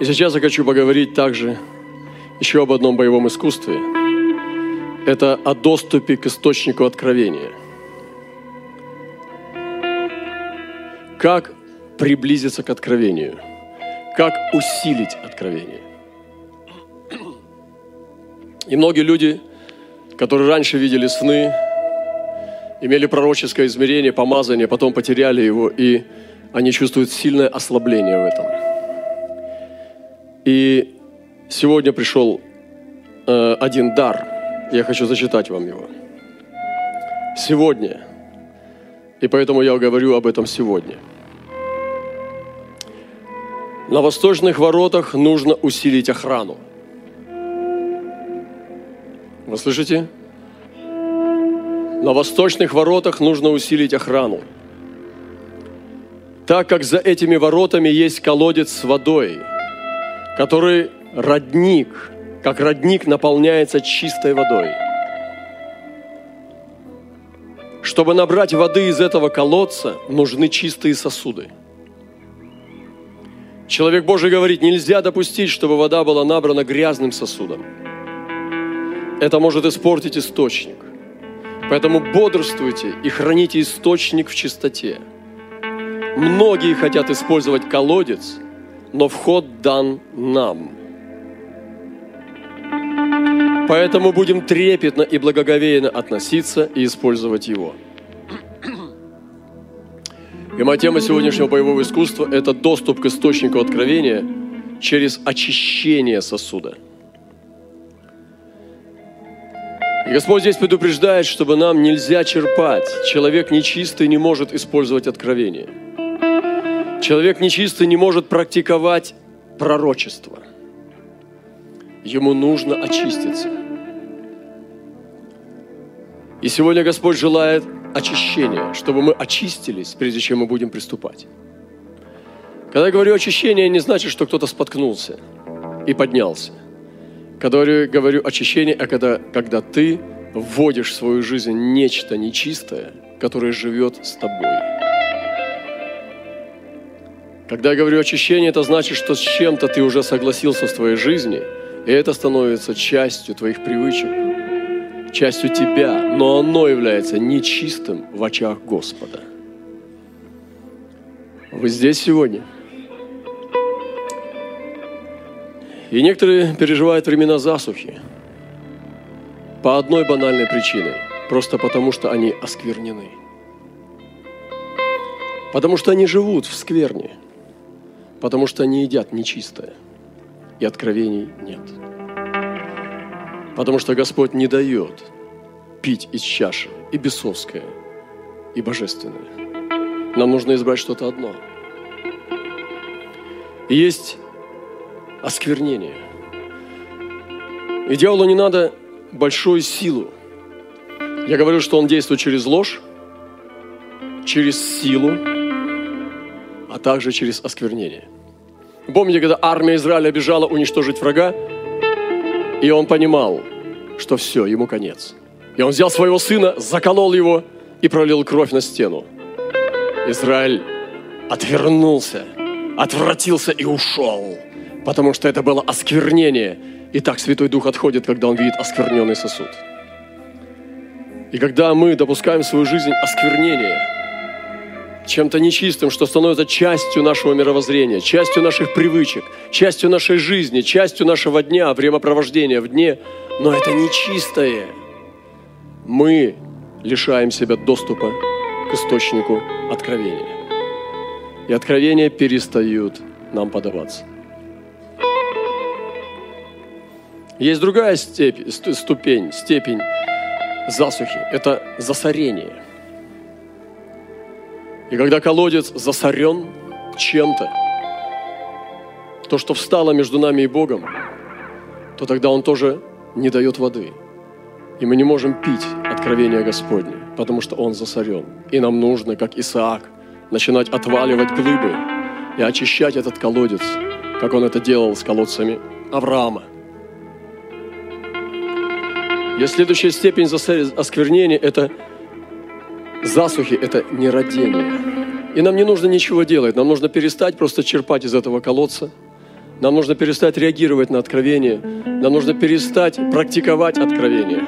И сейчас я хочу поговорить также еще об одном боевом искусстве. Это о доступе к источнику откровения. Как приблизиться к откровению? Как усилить откровение? И многие люди, которые раньше видели сны, имели пророческое измерение, помазание, потом потеряли его, и они чувствуют сильное ослабление в этом. И сегодня пришел э, один дар. Я хочу зачитать вам его. Сегодня. И поэтому я говорю об этом сегодня. На восточных воротах нужно усилить охрану. Вы слышите? На восточных воротах нужно усилить охрану. Так как за этими воротами есть колодец с водой, который родник, как родник наполняется чистой водой. Чтобы набрать воды из этого колодца, нужны чистые сосуды. Человек Божий говорит, нельзя допустить, чтобы вода была набрана грязным сосудом. Это может испортить источник. Поэтому бодрствуйте и храните источник в чистоте. Многие хотят использовать колодец, но вход дан нам. Поэтому будем трепетно и благоговейно относиться и использовать его. И моя тема сегодняшнего боевого искусства – это доступ к источнику откровения через очищение сосуда – И Господь здесь предупреждает, чтобы нам нельзя черпать. Человек нечистый не может использовать откровение. Человек нечистый не может практиковать пророчество. Ему нужно очиститься. И сегодня Господь желает очищения, чтобы мы очистились, прежде чем мы будем приступать. Когда я говорю очищение, не значит, что кто-то споткнулся и поднялся. Когда я говорю очищение, а когда, когда ты вводишь в свою жизнь нечто нечистое, которое живет с тобой. Когда я говорю очищение, это значит, что с чем-то ты уже согласился в твоей жизни, и это становится частью твоих привычек, частью тебя, но оно является нечистым в очах Господа. Вы здесь сегодня – И некоторые переживают времена засухи по одной банальной причине. Просто потому, что они осквернены. Потому что они живут в скверне. Потому что они едят нечистое. И откровений нет. Потому что Господь не дает пить из чаши и бесовское, и божественное. Нам нужно избрать что-то одно. И есть осквернение. И дьяволу не надо большую силу. Я говорю, что он действует через ложь, через силу, также через осквернение. Помните, когда армия Израиля бежала уничтожить врага, и он понимал, что все, ему конец. И он взял своего сына, заколол его и пролил кровь на стену. Израиль отвернулся, отвратился и ушел потому что это было осквернение. И так Святой Дух отходит, когда Он видит оскверненный сосуд. И когда мы допускаем в свою жизнь осквернение чем-то нечистым, что становится частью нашего мировоззрения, частью наших привычек, частью нашей жизни, частью нашего дня, времяпровождения в дне, но это нечистое, мы лишаем себя доступа к источнику откровения. И откровения перестают нам подаваться. Есть другая степень, ступень, степень засухи. Это засорение. И когда колодец засорен чем-то, то, что встало между нами и Богом, то тогда он тоже не дает воды. И мы не можем пить откровение Господне, потому что он засорен. И нам нужно, как Исаак, начинать отваливать глыбы и очищать этот колодец, как он это делал с колодцами Авраама – и следующая степень осквернения – это засухи, это нерадение. И нам не нужно ничего делать, нам нужно перестать просто черпать из этого колодца. Нам нужно перестать реагировать на откровение. Нам нужно перестать практиковать откровение.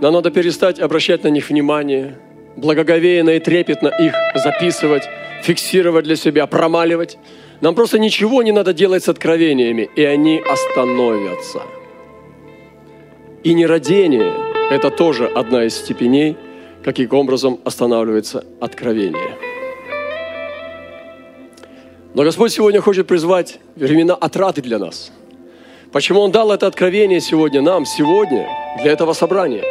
Нам надо перестать обращать на них внимание, благоговейно и трепетно их записывать, фиксировать для себя, промаливать. Нам просто ничего не надо делать с откровениями, и они остановятся. И нерадение – это тоже одна из степеней, каким образом останавливается откровение. Но Господь сегодня хочет призвать времена отраты для нас. Почему Он дал это откровение сегодня нам, сегодня, для этого собрания?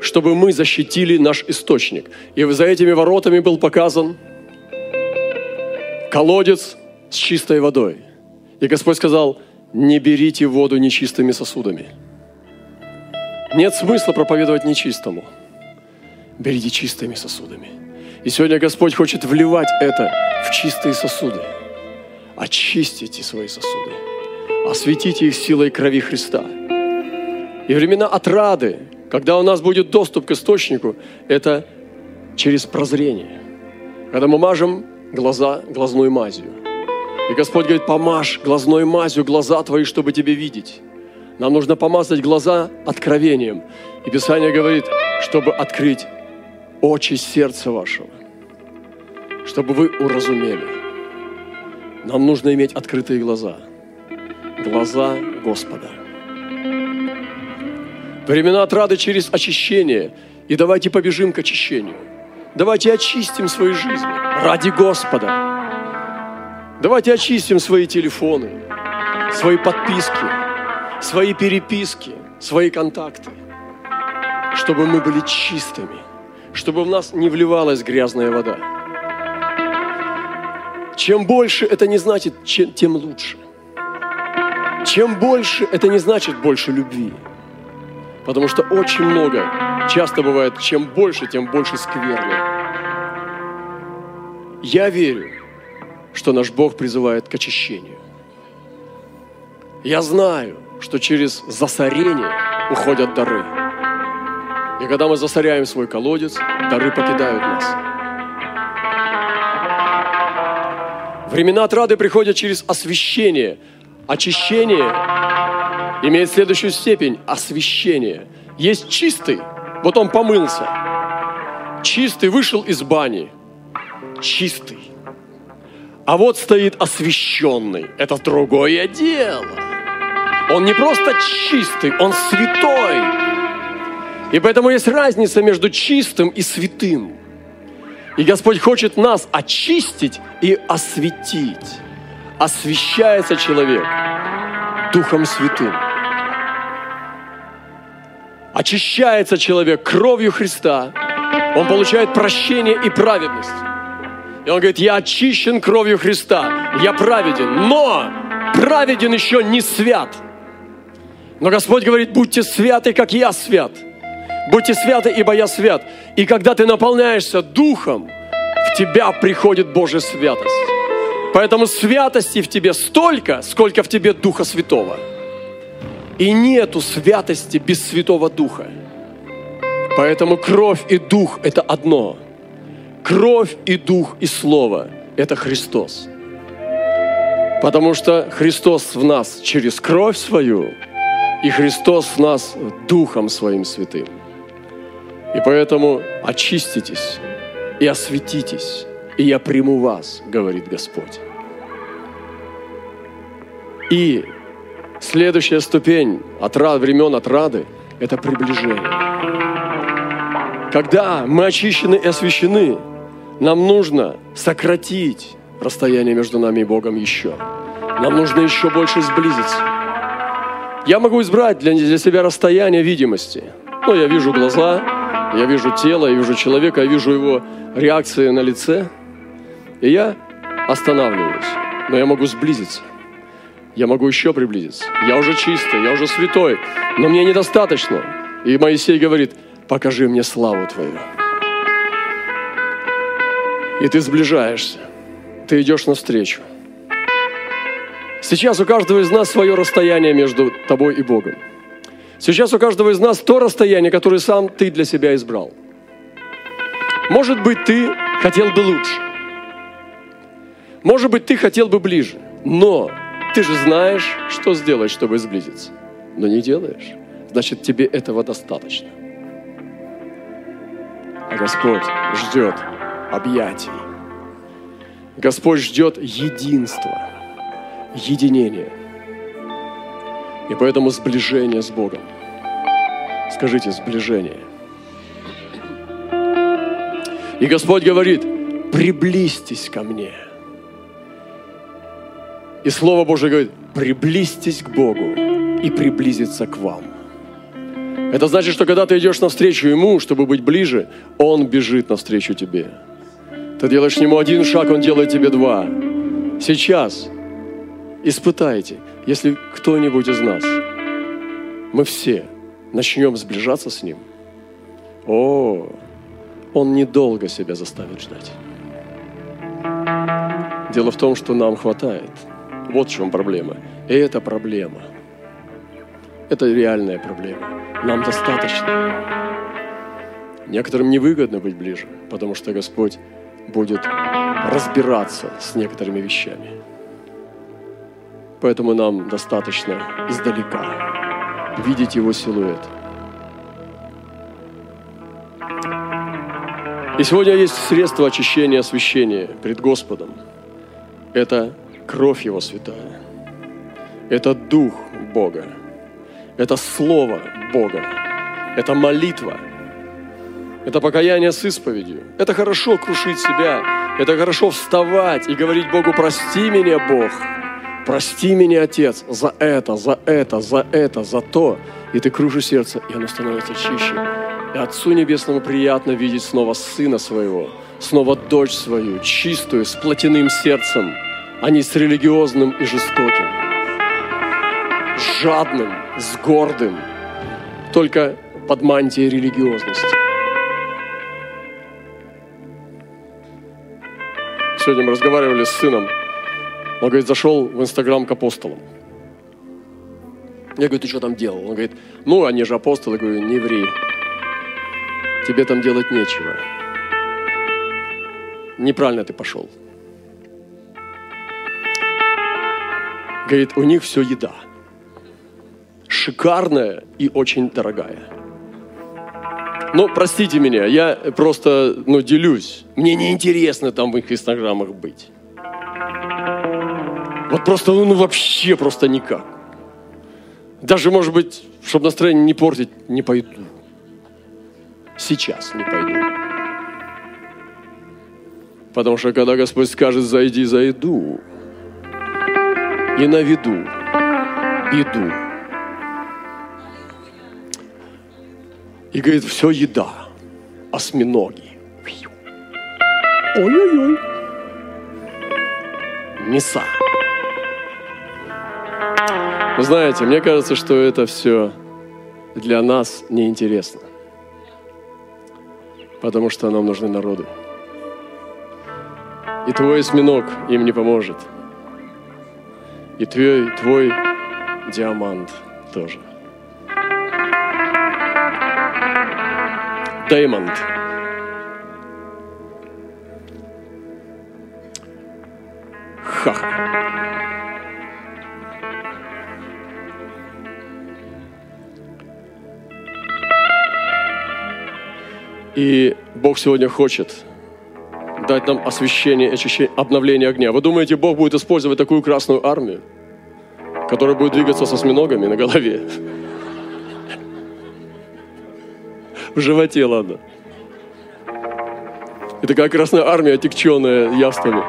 Чтобы мы защитили наш источник. И за этими воротами был показан колодец с чистой водой. И Господь сказал, не берите воду нечистыми сосудами. Нет смысла проповедовать нечистому. Берите чистыми сосудами. И сегодня Господь хочет вливать это в чистые сосуды. Очистите свои сосуды. Осветите их силой крови Христа. И времена отрады, когда у нас будет доступ к источнику, это через прозрение. Когда мы мажем глаза глазной мазью. И Господь говорит, помажь глазной мазью глаза твои, чтобы тебе видеть. Нам нужно помазать глаза откровением. И Писание говорит, чтобы открыть очи сердца вашего, чтобы вы уразумели. Нам нужно иметь открытые глаза. Глаза Господа. Времена отрады через очищение. И давайте побежим к очищению. Давайте очистим свои жизни ради Господа. Давайте очистим свои телефоны, свои подписки, свои переписки, свои контакты, чтобы мы были чистыми, чтобы в нас не вливалась грязная вода. Чем больше, это не значит, тем лучше. Чем больше, это не значит больше любви. Потому что очень много, часто бывает, чем больше, тем больше скверны. Я верю, что наш Бог призывает к очищению. Я знаю, что через засорение уходят дары. И когда мы засоряем свой колодец, дары покидают нас. Времена отрады приходят через освящение. Очищение имеет следующую степень – освящение. Есть чистый, вот он помылся. Чистый вышел из бани. Чистый. А вот стоит освященный. Это другое дело. Он не просто чистый, он святой. И поэтому есть разница между чистым и святым. И Господь хочет нас очистить и осветить. Освящается человек Духом Святым. Очищается человек кровью Христа. Он получает прощение и праведность. И он говорит, я очищен кровью Христа, я праведен, но праведен еще не свят. Но Господь говорит, будьте святы, как я свят. Будьте святы, ибо я свят. И когда ты наполняешься Духом, в тебя приходит Божья святость. Поэтому святости в тебе столько, сколько в тебе Духа Святого. И нету святости без Святого Духа. Поэтому кровь и дух – это одно. Кровь и дух и слово – это Христос. Потому что Христос в нас через кровь свою, и Христос в нас Духом Своим Святым. И поэтому очиститесь и осветитесь, и я приму вас, говорит Господь. И следующая ступень от времен отрады – это приближение. Когда мы очищены и освящены, нам нужно сократить расстояние между нами и Богом еще. Нам нужно еще больше сблизиться. Я могу избрать для, для себя расстояние видимости. Ну, я вижу глаза, я вижу тело, я вижу человека, я вижу его реакции на лице. И я останавливаюсь. Но я могу сблизиться. Я могу еще приблизиться. Я уже чистый, я уже святой. Но мне недостаточно. И Моисей говорит, покажи мне славу Твою. И ты сближаешься. Ты идешь навстречу. Сейчас у каждого из нас свое расстояние между тобой и Богом. Сейчас у каждого из нас то расстояние, которое сам ты для себя избрал. Может быть, ты хотел бы лучше. Может быть, ты хотел бы ближе. Но ты же знаешь, что сделать, чтобы сблизиться. Но не делаешь. Значит, тебе этого достаточно. А Господь ждет объятий. Господь ждет единства, единения. И поэтому сближение с Богом. Скажите, сближение. И Господь говорит, приблизьтесь ко мне. И Слово Божье говорит, приблизьтесь к Богу и приблизиться к вам. Это значит, что когда ты идешь навстречу Ему, чтобы быть ближе, Он бежит навстречу тебе. Ты делаешь Нему один шаг, Он делает тебе два. Сейчас испытайте, если кто-нибудь из нас, мы все начнем сближаться с Ним, о, Он недолго себя заставит ждать. Дело в том, что нам хватает. Вот в чем проблема. И это проблема. Это реальная проблема. Нам достаточно. Некоторым невыгодно быть ближе, потому что Господь будет разбираться с некоторыми вещами. Поэтому нам достаточно издалека видеть Его силуэт. И сегодня есть средство очищения, освящения пред Господом. Это кровь Его святая. Это Дух Бога. Это Слово Бога. Это молитва. Это покаяние с исповедью. Это хорошо крушить себя. Это хорошо вставать и говорить Богу, прости меня, Бог. Прости меня, Отец, за это, за это, за это, за то. И ты кружишь сердце, и оно становится чище. И Отцу Небесному приятно видеть снова Сына Своего, снова дочь свою, чистую, с плотяным сердцем, а не с религиозным и жестоким, с жадным, с гордым, только под мантией религиозности. Сегодня мы разговаривали с сыном, он говорит, зашел в Инстаграм к апостолам. Я говорю, ты что там делал? Он говорит, ну, они же апостолы. Я говорю, не ври. Тебе там делать нечего. Неправильно ты пошел. Говорит, у них все еда. Шикарная и очень дорогая. Ну, простите меня, я просто, ну, делюсь. Мне неинтересно там в их инстаграмах быть. Вот просто, ну вообще просто никак. Даже, может быть, чтобы настроение не портить, не пойду. Сейчас не пойду. Потому что когда Господь скажет, зайди, зайду, и наведу беду. И говорит, все еда, осьминоги. Ой-ой-ой. Мяса. Вы знаете, мне кажется, что это все для нас неинтересно. Потому что нам нужны народы. И твой осьминог им не поможет. И твой, твой диамант тоже. Даймонд. Хах. И Бог сегодня хочет дать нам освящение, очищение, обновление огня. Вы думаете, Бог будет использовать такую красную армию, которая будет двигаться со осьминогами на голове? В животе, ладно. И такая красная армия, отекченная явствами,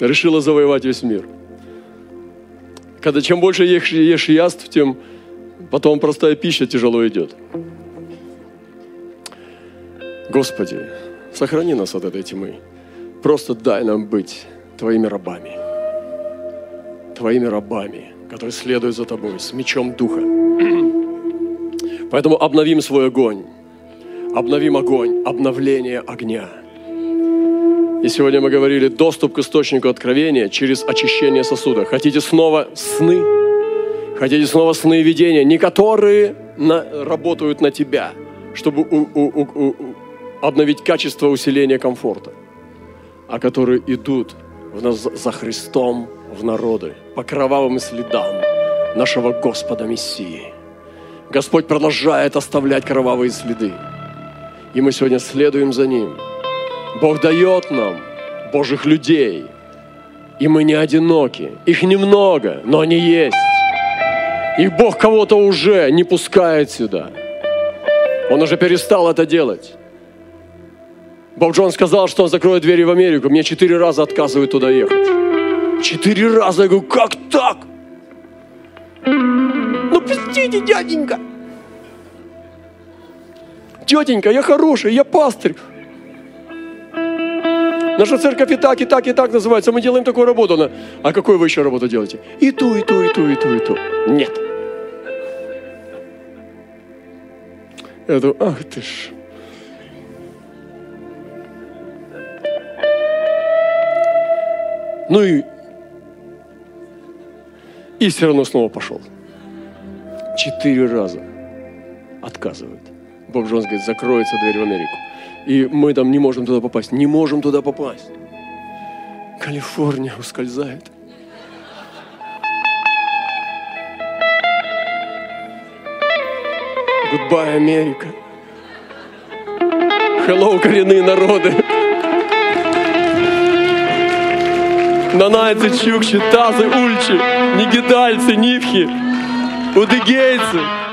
решила завоевать весь мир. Когда чем больше ешь, ешь яств, тем потом простая пища тяжело идет. Господи, сохрани нас от этой тьмы. Просто дай нам быть Твоими рабами. Твоими рабами, которые следуют за Тобой с мечом Духа. Поэтому обновим свой огонь. Обновим огонь, обновление огня. И сегодня мы говорили доступ к источнику откровения через очищение сосуда. Хотите снова сны? Хотите снова сны и видения, не которые на, работают на тебя, чтобы у, у, у, обновить качество усиления комфорта, а которые идут за Христом в народы, по кровавым следам нашего Господа Мессии. Господь продолжает оставлять кровавые следы. И мы сегодня следуем за Ним. Бог дает нам Божьих людей. И мы не одиноки. Их немного, но они есть. И Бог кого-то уже не пускает сюда. Он уже перестал это делать. Боб Джон сказал, что он закроет двери в Америку. Мне четыре раза отказывают туда ехать. Четыре раза. Я говорю, как так? Ну, пустите, дяденька. Тетенька, я хороший, я пастырь. Наша церковь и так, и так, и так называется. Мы делаем такую работу. А какую вы еще работу делаете? И ту, и ту, и ту, и ту, и ту. Нет. Я думаю, ах ты ж. Ну и, и все равно снова пошел. Четыре раза отказывают. Боб Джонс говорит, закроется дверь в Америку. И мы там не можем туда попасть. Не можем туда попасть. Калифорния ускользает. Goodbye, Америка. Hello, коренные народы. Нанайцы, чукчи, тазы, ульчи, нигидальцы, нивхи, удыгейцы –